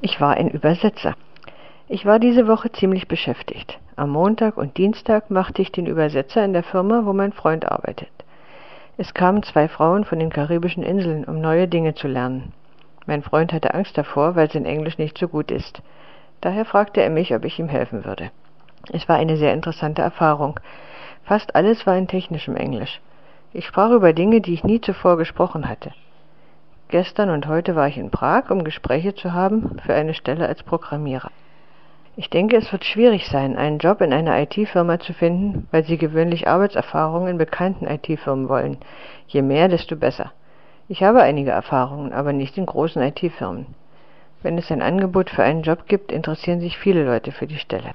Ich war ein Übersetzer. Ich war diese Woche ziemlich beschäftigt. Am Montag und Dienstag machte ich den Übersetzer in der Firma, wo mein Freund arbeitet. Es kamen zwei Frauen von den karibischen Inseln, um neue Dinge zu lernen. Mein Freund hatte Angst davor, weil sein Englisch nicht so gut ist. Daher fragte er mich, ob ich ihm helfen würde. Es war eine sehr interessante Erfahrung. Fast alles war in technischem Englisch. Ich sprach über Dinge, die ich nie zuvor gesprochen hatte. Gestern und heute war ich in Prag, um Gespräche zu haben für eine Stelle als Programmierer. Ich denke, es wird schwierig sein, einen Job in einer IT-Firma zu finden, weil sie gewöhnlich Arbeitserfahrungen in bekannten IT-Firmen wollen. Je mehr, desto besser. Ich habe einige Erfahrungen, aber nicht in großen IT-Firmen. Wenn es ein Angebot für einen Job gibt, interessieren sich viele Leute für die Stelle.